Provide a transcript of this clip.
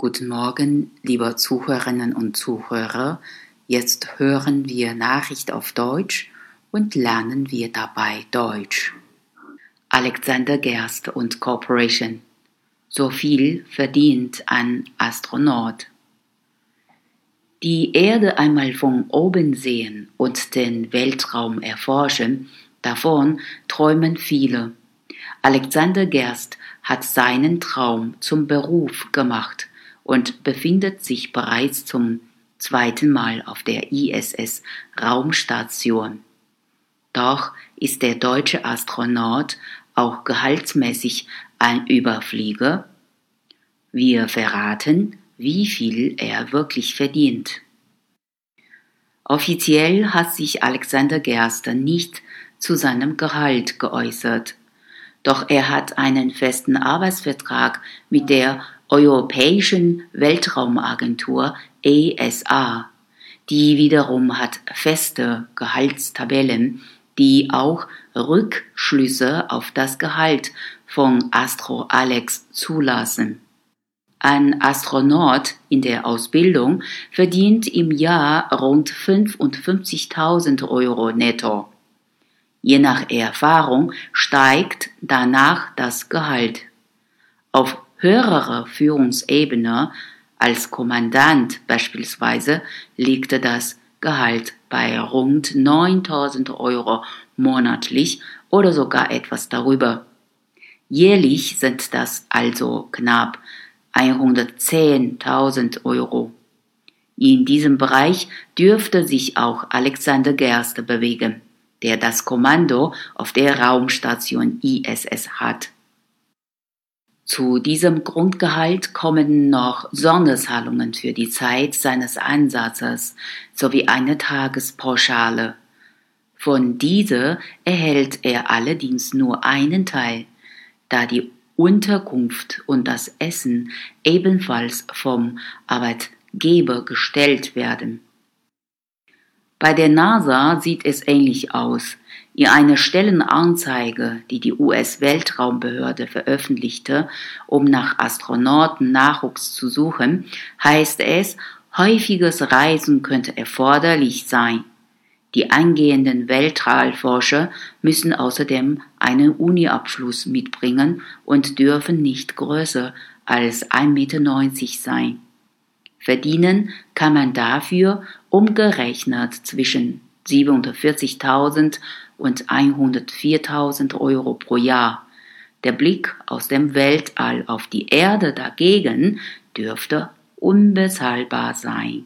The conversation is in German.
Guten Morgen, liebe Zuhörerinnen und Zuhörer. Jetzt hören wir Nachricht auf Deutsch und lernen wir dabei Deutsch. Alexander Gerst und Corporation. So viel verdient ein Astronaut. Die Erde einmal von oben sehen und den Weltraum erforschen, davon träumen viele. Alexander Gerst hat seinen Traum zum Beruf gemacht und befindet sich bereits zum zweiten Mal auf der ISS Raumstation. Doch ist der deutsche Astronaut auch gehaltsmäßig ein Überflieger? Wir verraten, wie viel er wirklich verdient. Offiziell hat sich Alexander Gerster nicht zu seinem Gehalt geäußert. Doch er hat einen festen Arbeitsvertrag mit der Europäischen Weltraumagentur ESA. Die wiederum hat feste Gehaltstabellen, die auch Rückschlüsse auf das Gehalt von Astro Alex zulassen. Ein Astronaut in der Ausbildung verdient im Jahr rund 55.000 Euro netto. Je nach Erfahrung steigt danach das Gehalt. Auf höherer Führungsebene als Kommandant beispielsweise liegt das Gehalt bei rund 9000 Euro monatlich oder sogar etwas darüber. Jährlich sind das also knapp 110.000 Euro. In diesem Bereich dürfte sich auch Alexander Gerste bewegen, der das Kommando auf der Raumstation ISS hat. Zu diesem Grundgehalt kommen noch Sonderzahlungen für die Zeit seines Einsatzes sowie eine Tagespauschale. Von dieser erhält er allerdings nur einen Teil, da die Unterkunft und das Essen ebenfalls vom Arbeitgeber gestellt werden. Bei der NASA sieht es ähnlich aus. In einer Stellenanzeige, die die US-Weltraumbehörde veröffentlichte, um nach Astronauten-Nachwuchs zu suchen, heißt es, häufiges Reisen könnte erforderlich sein. Die angehenden Weltraumforscher müssen außerdem einen Uniabschluss mitbringen und dürfen nicht größer als 1,90 Meter sein. Verdienen kann man dafür umgerechnet zwischen 740.000 und 104.000 Euro pro Jahr. Der Blick aus dem Weltall auf die Erde dagegen dürfte unbezahlbar sein.